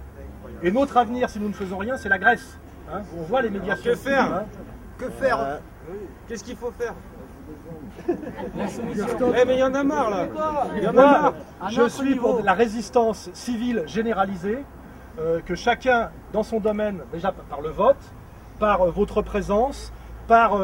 Speaker 3: Et notre avenir, si nous ne faisons rien, c'est la Grèce. Hein. On voit les médiations.
Speaker 5: que faire hein. Que faire euh, Qu'est-ce qu'il faut faire eh mais il y en a marre là
Speaker 3: y en a marre. Je suis pour la résistance civile généralisée, euh, que chacun dans son domaine, déjà par le vote, par euh, votre présence, par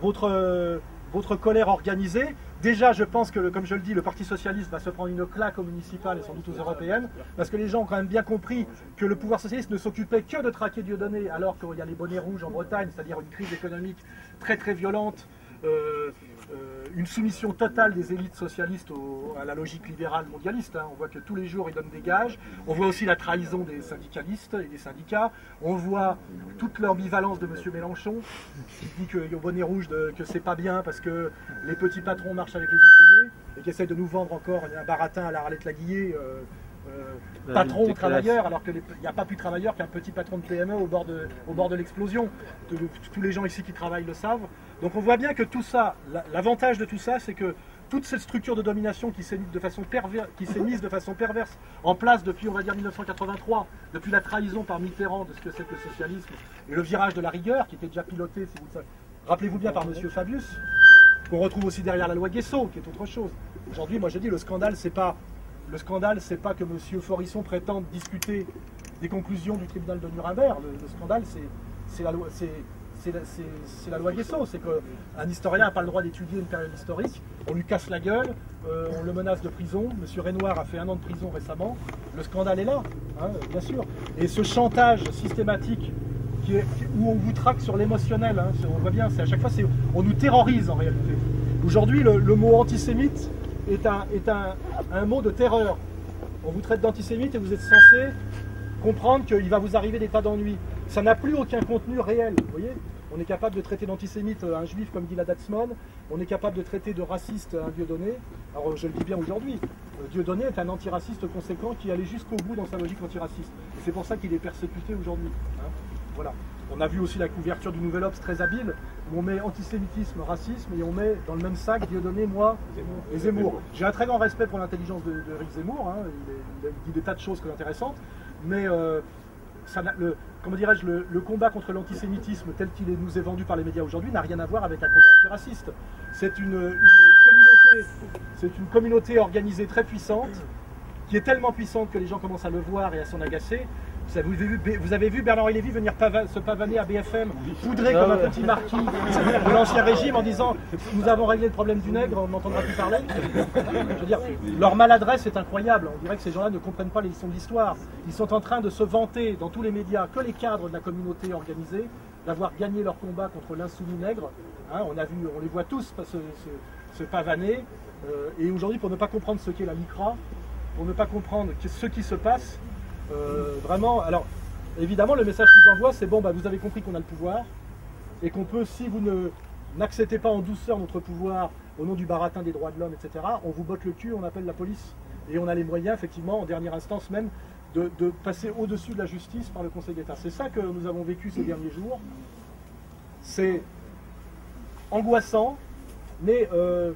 Speaker 3: votre, votre colère organisée, Déjà, je pense que, comme je le dis, le Parti Socialiste va se prendre une claque aux municipales et sans doute aux européennes, parce que les gens ont quand même bien compris que le pouvoir socialiste ne s'occupait que de traquer Dieudonné, alors qu'il y a les bonnets rouges en Bretagne, c'est-à-dire une crise économique très très violente, euh, euh, une soumission totale des élites socialistes à la logique libérale mondialiste. Hein. On voit que tous les jours ils donnent des gages. On voit aussi la trahison des syndicalistes et des syndicats. On voit toute l'ambivalence de M. Mélenchon, qui dit que au bonnet rouge que c'est pas bien parce que les petits patrons marchent avec les ouvriers et qui essaie de nous vendre encore un baratin à la Ralette Laguillé. Euh, euh, patron ou travailleur, alors qu'il n'y a pas plus travailleur qu'un petit patron de PME au bord de, au bord de l'explosion. Tous les gens ici qui travaillent le savent. Donc on voit bien que tout ça, l'avantage de tout ça, c'est que toute cette structure de domination qui s'est mise de façon perverse en place depuis, on va dire, 1983, depuis la trahison par Mitterrand de ce que c'est que le socialisme, et le virage de la rigueur qui était déjà piloté, si vous rappelez-vous bien, par M. Fabius, qu'on retrouve aussi derrière la loi Guesso, qui est autre chose. Aujourd'hui, moi je dis, le scandale, c'est pas le scandale, c'est pas que M. Forisson prétende discuter des conclusions du tribunal de Nuremberg. Le, scandale, c'est la loi. C'est la, loi Guesso, c'est qu'un historien n'a pas le droit d'étudier une période historique, on lui casse la gueule, euh, on le menace de prison, M. Renoir a fait un an de prison récemment, le scandale est là, hein, bien sûr. Et ce chantage systématique où on vous traque sur l'émotionnel, hein, on voit bien, c'est à chaque fois, on nous terrorise en réalité. Aujourd'hui, le, mot antisémite, est un, un mot de terreur. On vous traite d'antisémite et vous êtes censé comprendre qu'il va vous arriver des tas d'ennuis. Ça n'a plus aucun contenu réel, vous voyez on est capable de traiter d'antisémite un juif comme dit la Datsman, on est capable de traiter de raciste un Dieudonné. Alors je le dis bien aujourd'hui, Dieudonné est un antiraciste conséquent qui allait jusqu'au bout dans sa logique antiraciste. Et c'est pour ça qu'il est persécuté aujourd'hui. Hein. voilà. On a vu aussi la couverture du Nouvel Obs très habile, où on met antisémitisme, racisme, et on met dans le même sac Dieudonné, moi et Zemmour. J'ai un très grand respect pour l'intelligence de, de, Rick Zemmour, hein. il, dit des tas de choses intéressantes, mais euh, le, dirais-je, le, combat contre l'antisémitisme tel qu'il nous est vendu par les médias aujourd'hui n'a rien à voir avec un combat antiraciste. C'est une communauté organisée très puissante, qui est tellement puissante que les gens commencent à le voir et à s'en agacer, vous avez, vu, Bernard Lévy venir se pavaner à BFM, poudré comme un petit marquis de l'ancien régime en disant Nous avons réglé le problème du nègre, on n'entendra plus parler. Je veux dire, leur maladresse est incroyable. On dirait que ces gens-là ne comprennent pas les leçons d'histoire. Ils sont en train de se vanter dans tous les médias que les cadres de la communauté organisée d'avoir gagné leur combat contre l'insoumis nègre. Hein, on, a vu, on les voit tous se, pavaner. Euh, et aujourd'hui, pour ne pas comprendre ce qu'est la LICRA, pour ne pas comprendre ce qui se passe, vraiment, alors évidemment, le message qu'ils envoient, c'est bon, bah, vous avez compris qu'on a le pouvoir et qu'on peut, si vous ne n'acceptez pas en douceur notre pouvoir, au nom du baratin des droits de l'homme, etc., on vous botte le cul, on appelle la police. Et on a les moyens, effectivement, en dernière instance même, de, passer au-dessus de la justice par le Conseil d'État. C'est ça que nous avons vécu ces derniers jours. C'est angoissant, mais euh,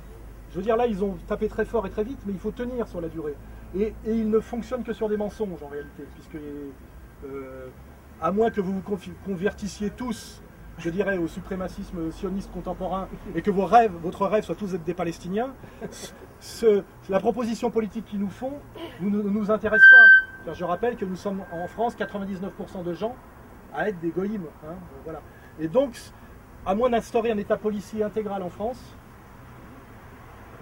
Speaker 3: je veux dire, là, ils ont tapé très fort et très vite, mais il faut tenir sur la durée. Et, ils ne fonctionnent que sur des mensonges, en réalité, puisque, euh, à moins que vous vous convertissiez tous je dirais, au suprémacisme sioniste contemporain et que vos rêves, votre rêve soit tous être des Palestiniens, la proposition politique qu'ils nous font ne nous, intéresse pas. je rappelle que nous sommes en France 99% de gens à être des goïms. Hein, voilà. Et donc, à moins d'instaurer un État policier intégral en France,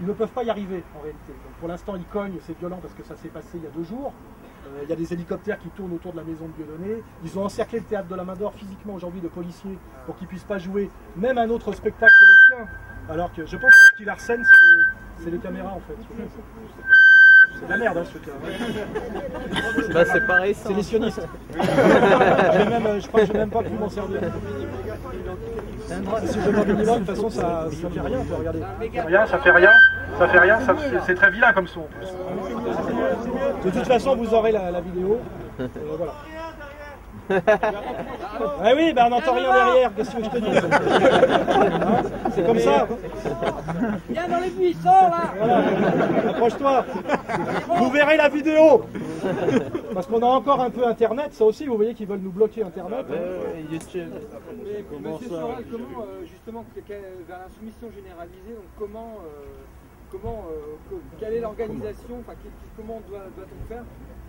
Speaker 3: ils ne peuvent pas y arriver en réalité. pour l'instant, ils cognent, c'est violent parce que ça s'est passé il y a deux jours. Euh, il y a des hélicoptères qui tournent autour de la maison de Dieudonné. Ils ont encerclé le théâtre de la Main d'Or physiquement aujourd'hui de policiers pour qu'ils ne puissent pas jouer même un autre spectacle que le sien. Alors que je pense que ce qui l'arsène, c'est les, caméras en fait. C'est de la merde hein, ce
Speaker 5: cas. Bah, c'est pareil.
Speaker 3: C'est les sionistes. je crois que je n'ai même pas pu m'en servir. Si je demande une de toute façon, ça, ça fait rien. Regardez.
Speaker 6: Rien, ça fait rien. Ça fait rien. C'est très vilain comme son.
Speaker 3: De toute façon, vous aurez la, vidéo. Euh, voilà. ah oui, ben on n'entend rien derrière, qu'est-ce que je te dis hein C'est comme ça.
Speaker 7: Viens dans les buissons là
Speaker 3: voilà. Approche-toi. Vous verrez la vidéo. Parce qu'on a encore un peu internet, ça aussi, vous voyez qu'ils veulent nous bloquer internet.
Speaker 7: YouTube. comment Monsieur Soral, comment euh, justement vers l'insoumission généralisée, donc comment euh, comment, euh, quelle est l'organisation, enfin, comment doit-on faire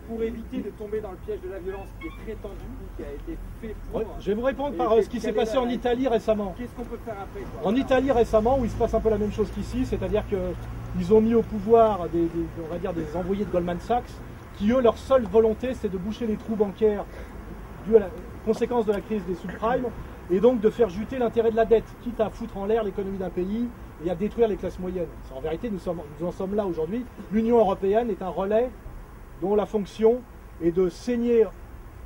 Speaker 7: pour éviter de tomber dans le piège de la violence qui est très tendu, qui a été fait pour.
Speaker 3: je vais vous répondre par euh, ce qui s'est passé en Italie récemment.
Speaker 7: Qu'est-ce qu'on peut faire après
Speaker 3: En Italie récemment, où il se passe un peu la même chose qu'ici, c'est-à-dire qu'ils ont mis au pouvoir des, on va dire des envoyés de Goldman Sachs, qui eux, leur seule volonté, c'est de boucher les trous bancaires dus à la conséquence de la crise des subprimes, et donc de faire juter l'intérêt de la dette, quitte à foutre en l'air l'économie d'un pays et à détruire les classes moyennes. En vérité, nous, en sommes là aujourd'hui. L'Union européenne est un relais dont la fonction est de saigner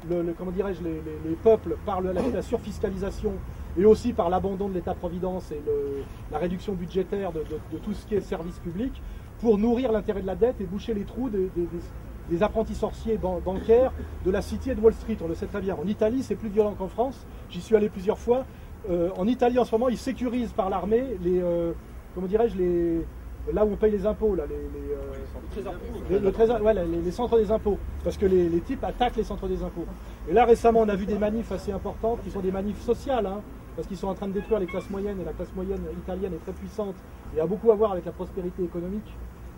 Speaker 3: dirais-je, les, peuples par la, surfiscalisation et aussi par l'abandon de l'État-providence et la réduction budgétaire de, tout ce qui est service public pour nourrir l'intérêt de la dette et boucher les trous des, apprentis sorciers bancaires de la City et de Wall Street. On le sait très bien. En Italie, c'est plus violent qu'en France. J'y suis allé plusieurs fois. Euh, en Italie, en ce moment, ils sécurisent par l'armée les, euh, comment dirais-je, les, là où on paye les impôts, là, les, les, euh, les, centres des impôts, parce que les, types attaquent les centres des impôts. Et là, récemment, on a vu des manifs assez importantes, qui sont des manifs sociales, hein, parce qu'ils sont en train de détruire les classes moyennes, et la classe moyenne italienne est très puissante, et a beaucoup à voir avec la prospérité économique.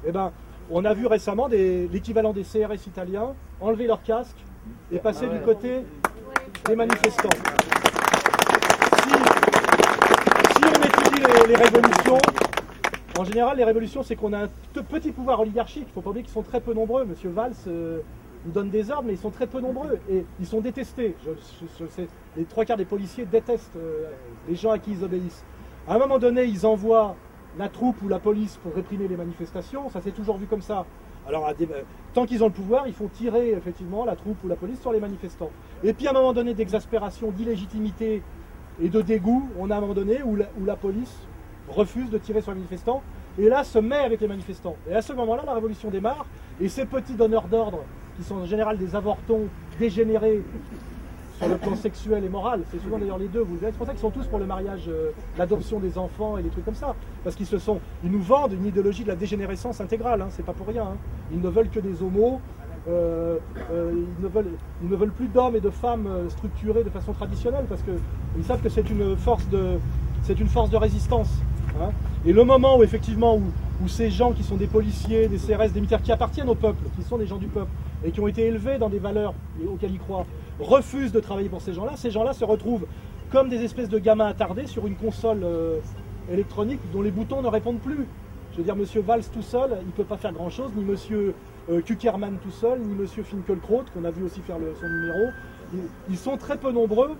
Speaker 3: Eh ben, on a vu récemment l'équivalent des CRS italiens enlever leur casque et passer ah du côté des manifestants. Les, révolutions, en général, les révolutions, c'est qu'on a un petit pouvoir oligarchique. Il ne faut pas oublier qu'ils sont très peu nombreux. Monsieur Valls euh, nous donne des ordres, mais ils sont très peu nombreux et ils sont détestés. Je, sais, les trois quarts des policiers détestent euh, les gens à qui ils obéissent. À un moment donné, ils envoient la troupe ou la police pour réprimer les manifestations. Ça s'est toujours vu comme ça. Alors, tant qu'ils ont le pouvoir, ils font tirer effectivement la troupe ou la police sur les manifestants. Et puis, à un moment donné d'exaspération, d'illégitimité et de dégoût, on a un moment donné où la, police refuse de tirer sur les manifestants, et là se met avec les manifestants. Et à ce moment-là, la révolution démarre, et ces petits donneurs d'ordre, qui sont en général des avortons dégénérés sur le plan sexuel et moral, c'est souvent d'ailleurs les deux, vous verrez, c'est pour ça qu'ils sont tous pour le mariage, euh, l'adoption des enfants et des trucs comme ça, parce qu'ils se sont, ils nous vendent une idéologie de la dégénérescence intégrale, hein, c'est pas pour rien, hein. ils ne veulent que des homos, euh, euh, ils, ne veulent, ils, ne veulent, plus d'hommes et de femmes structurés de façon traditionnelle parce qu'ils savent que c'est une force de, c'est une force de résistance. Hein. Et le moment où effectivement où, ces gens qui sont des policiers, des CRS, des militaires qui appartiennent au peuple, qui sont des gens du peuple et qui ont été élevés dans des valeurs auxquelles ils croient, refusent de travailler pour ces gens-là, ces gens-là se retrouvent comme des espèces de gamins attardés sur une console électronique dont les boutons ne répondent plus. Je veux dire, Monsieur Valls tout seul, il ne peut pas faire grand-chose, ni Monsieur euh, Kuckerman tout seul, ni Monsieur Finkelkraut, qu'on a vu aussi faire son numéro. Ils, sont très peu nombreux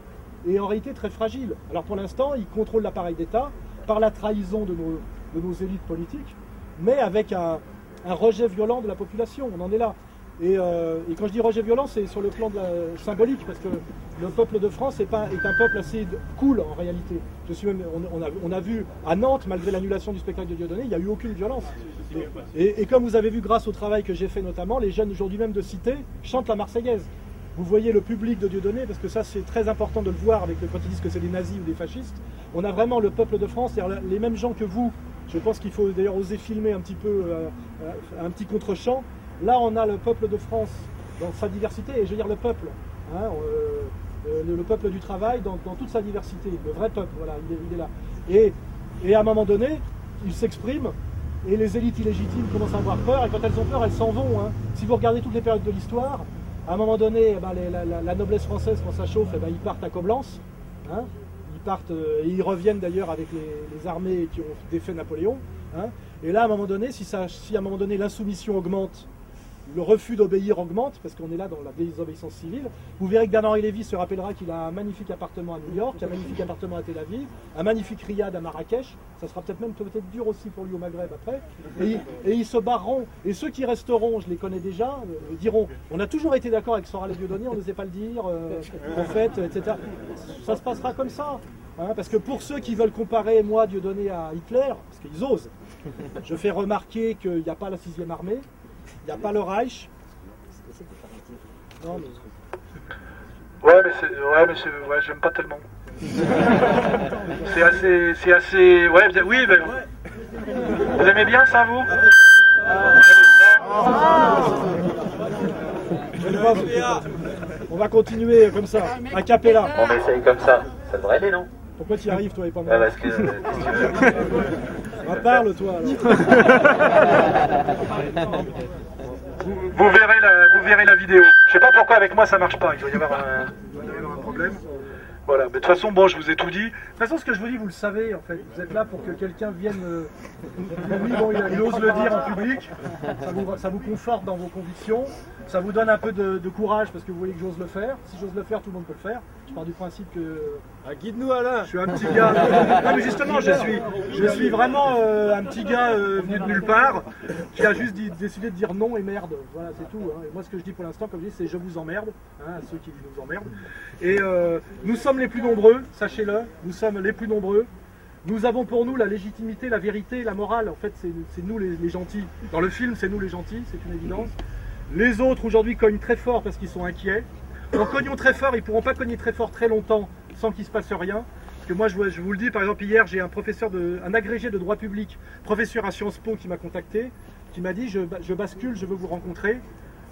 Speaker 3: et en réalité très fragiles. Alors pour l'instant, ils contrôlent l'appareil d'État par la trahison de nos, élites politiques, mais avec un, rejet violent de la population. On en est là. euh, et, quand je dis rejet violent, c'est sur le plan de la, symbolique, parce que le peuple de France est, un peuple assez cool en réalité. Je suis même, on, a, vu à Nantes, malgré l'annulation du spectacle de Dieudonné, il n'y a eu aucune violence. Et, comme vous avez vu grâce au travail que j'ai fait notamment, les jeunes aujourd'hui même de Cité chantent la Marseillaise. Vous voyez le public de Dieudonné, parce que ça c'est très important de le voir avec quand ils disent que c'est des nazis ou des fascistes. On a vraiment le peuple de France, les mêmes gens que vous. Je pense qu'il faut d'ailleurs oser filmer un petit peu, euh, euh, un petit contre-champ. Là, on a le peuple de France dans sa diversité, et je veux dire le peuple, hein, euh, le, peuple du travail dans, toute sa diversité, le vrai peuple, voilà, il est, là. Et, et, à un moment donné, il s'exprime, et les élites illégitimes commencent à avoir peur, et quand elles ont peur, elles s'en vont. Hein. Si vous regardez toutes les périodes de l'histoire, à un moment donné, eh ben, la, noblesse française, quand ça chauffe, eh ben, ils partent à Coblence. Hein. ils partent, euh, et ils reviennent d'ailleurs avec les, armées qui ont défait Napoléon. et là, à un moment donné, si, si à un moment donné l'insoumission augmente le refus d'obéir augmente, parce qu'on est là dans la désobéissance civile. Vous verrez que Dan-Henri Lévy se rappellera qu'il a un magnifique appartement à New York, un magnifique appartement à Tel Aviv, un magnifique riad à Marrakech. Ça sera peut-être même peut-être dur aussi pour lui au Maghreb après. Et, ils se barreront. Et ceux qui resteront, je les connais déjà, euh, diront on a toujours été d'accord avec Soral Dieudonné, on ne sait pas le dire, euh, en fait, etc. Ça se passera comme ça. Hein, parce que pour ceux qui veulent comparer moi, Dieudonné, à Hitler, parce qu'ils osent, je fais remarquer qu'il n'y a pas la sixième armée, n'y a pas le Reich.
Speaker 6: Non, mais... Ouais, mais c'est. Ouais, mais c'est. Ouais, j'aime pas tellement. c'est assez. C'est assez. Ouais, oui, ben. Vous aimez bien ça, vous?
Speaker 3: On va continuer comme ça, à Capella.
Speaker 8: On essaye comme ça. Ça devrait aller, non?
Speaker 3: Pourquoi tu y arrives, toi, et pas moi?
Speaker 8: Parce que.
Speaker 3: Ah, parle, toi.
Speaker 6: Vous, verrez la, vous verrez la vidéo. Je sais pas pourquoi avec moi ça marche pas. Il doit y avoir un, problème. Voilà, mais de toute façon, bon, je vous ai tout dit.
Speaker 3: De toute façon, ce que je vous dis, vous le savez, en fait. Vous êtes là pour que quelqu'un vienne. Euh, bon, il, ose le dire en public. Ça vous, ça vous, conforte dans vos convictions. Ça vous donne un peu de, courage parce que vous voyez que j'ose le faire. Si j'ose le faire, tout le monde peut le faire. Je pars du principe que.
Speaker 5: Ah, Guide-nous, Alain
Speaker 3: Je suis un petit gars. non, mais justement, je suis, je suis vraiment euh, un petit gars euh, venu de nulle part qui a juste décidé de dire non et merde. Voilà, c'est tout. Hein. Et moi, ce que je dis pour l'instant, comme je dis, c'est je vous emmerde, hein, à ceux qui nous emmerdent. Et nous sommes les plus nombreux, sachez-le, nous sommes les plus nombreux. Nous avons pour nous la légitimité, la vérité, la morale. En fait, c'est nous les, gentils. Dans le film, c'est nous les gentils, c'est une évidence. Les autres, aujourd'hui, cognent très fort parce qu'ils sont inquiets. En cognant très fort, ils ne pourront pas cogner très fort très longtemps sans qu'il se passe rien. Parce que moi, je, vous le dis, par exemple, hier, j'ai un professeur, de, un agrégé de droit public, professeur à Sciences Po, qui m'a contacté, qui m'a dit, je, bascule, je veux vous rencontrer.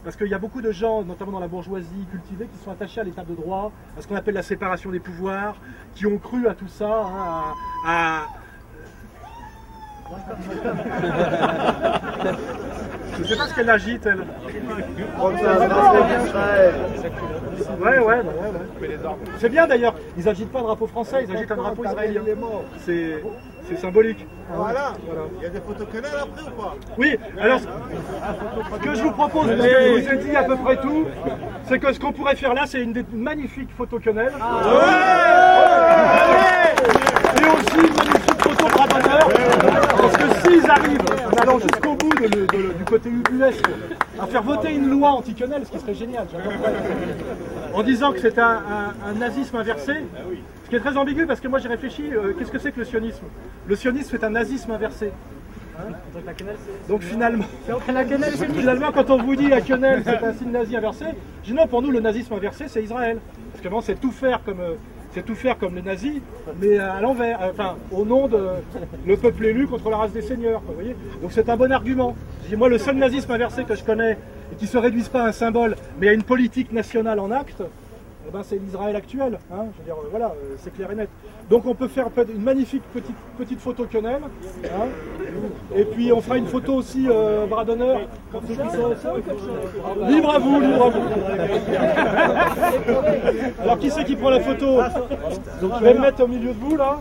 Speaker 3: Parce qu'il y a beaucoup de gens, notamment dans la bourgeoisie cultivée, qui sont attachés à l'état de droit, à ce qu'on appelle la séparation des pouvoirs, qui ont cru à tout ça, hein, à... Je ne sais pas ce qu'elle agite, elle. Ouais, ouais, ouais. C'est bien d'ailleurs. Ils agitent pas un drapeau français, ils agitent un drapeau israélien. C'est. C'est symbolique.
Speaker 5: Voilà. Il y a des photos canal après ou pas?
Speaker 3: Oui, alors ce que je vous propose, je vous ai dit à peu près tout, c'est que ce qu'on pourrait faire là, c'est une magnifique photo quenelle. Et aussi une magnifique photo bras Parce que s'ils arrivent, en allant jusqu'au bout du côté US, à faire voter une loi anti-quenelle, ce qui serait génial, en disant que c'est un nazisme inversé, ce qui est très ambigu parce que moi j'ai réfléchi, euh, qu'est-ce que c'est que le sionisme? Le sionisme c'est un nazisme inversé. Donc finalement, finalement, quand on vous dit la quenelle c'est un signe nazi inversé, je dis non, pour nous le nazisme inversé c'est Israël. Parce que c'est tout faire comme euh, c'est tout faire comme les nazis, mais à l'envers, enfin au nom de le peuple élu contre la race des seigneurs. Vous voyez Donc c'est un bon argument. Moi le seul nazisme inversé que je connais et qui ne se réduise pas à un symbole, mais à une politique nationale en acte, eh ben, c'est l'Israël actuel. Hein. je veux dire, voilà, euh, c'est clair et net. Donc on peut faire une magnifique petite, petite photo quenelle. Hein. et puis on fera une photo aussi euh, bras d'honneur. Libre à vous, libre à vous. Alors qui c'est qui prend la photo? Je vais me mettre au milieu de vous là.